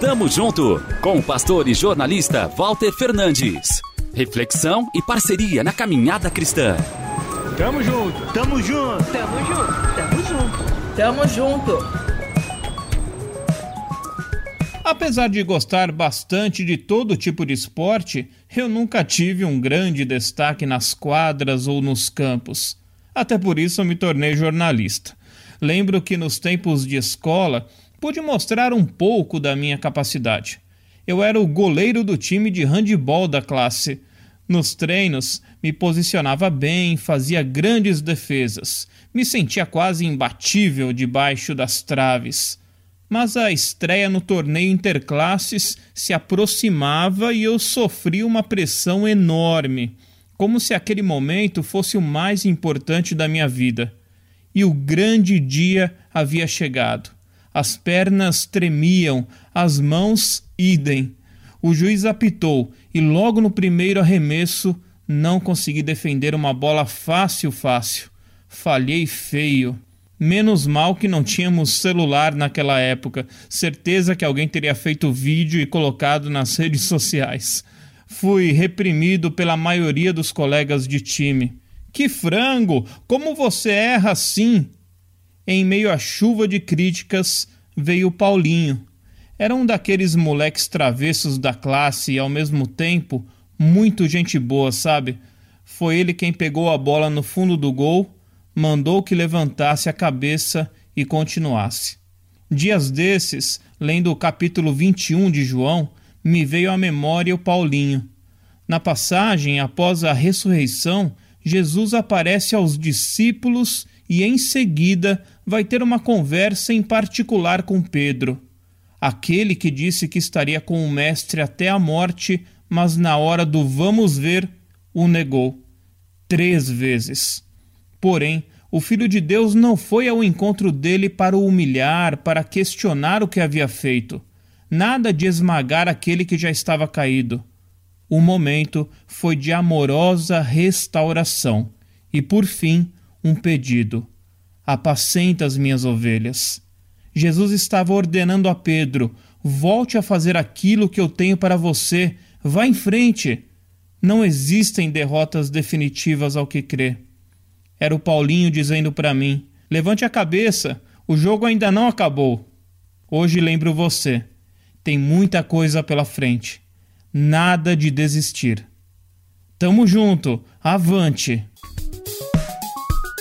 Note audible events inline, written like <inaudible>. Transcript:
Tamo junto com o pastor e jornalista Walter Fernandes. Reflexão e parceria na caminhada cristã. Tamo junto, tamo junto, tamo junto, tamo junto, tamo junto. Apesar de gostar bastante de todo tipo de esporte, eu nunca tive um grande destaque nas quadras ou nos campos. Até por isso eu me tornei jornalista. Lembro que nos tempos de escola pude mostrar um pouco da minha capacidade. Eu era o goleiro do time de handebol da classe. Nos treinos, me posicionava bem, fazia grandes defesas, me sentia quase imbatível debaixo das traves. Mas a estreia no torneio interclasses se aproximava e eu sofri uma pressão enorme, como se aquele momento fosse o mais importante da minha vida. E o grande dia havia chegado. As pernas tremiam, as mãos idem. O juiz apitou e logo no primeiro arremesso não consegui defender uma bola fácil, fácil. Falhei feio. Menos mal que não tínhamos celular naquela época. Certeza que alguém teria feito vídeo e colocado nas <laughs> redes sociais. Fui reprimido pela maioria dos colegas de time. Que frango! Como você erra assim? Em meio à chuva de críticas, veio Paulinho. Era um daqueles moleques travessos da classe e, ao mesmo tempo, muito gente boa, sabe? Foi ele quem pegou a bola no fundo do gol, mandou que levantasse a cabeça e continuasse. Dias desses, lendo o capítulo 21 de João, me veio à memória o Paulinho. Na passagem, após a ressurreição, Jesus aparece aos discípulos e em seguida vai ter uma conversa em particular com Pedro. Aquele que disse que estaria com o Mestre até a morte, mas na hora do vamos ver, o negou. Três vezes. Porém, o Filho de Deus não foi ao encontro dele para o humilhar, para questionar o que havia feito. Nada de esmagar aquele que já estava caído. O momento foi de amorosa restauração e, por fim, um pedido: apacenta as minhas ovelhas. Jesus estava ordenando a Pedro: volte a fazer aquilo que eu tenho para você, vá em frente. Não existem derrotas definitivas ao que crê. Era o Paulinho dizendo para mim: levante a cabeça, o jogo ainda não acabou. Hoje lembro você: tem muita coisa pela frente. Nada de desistir. Tamo junto, avante!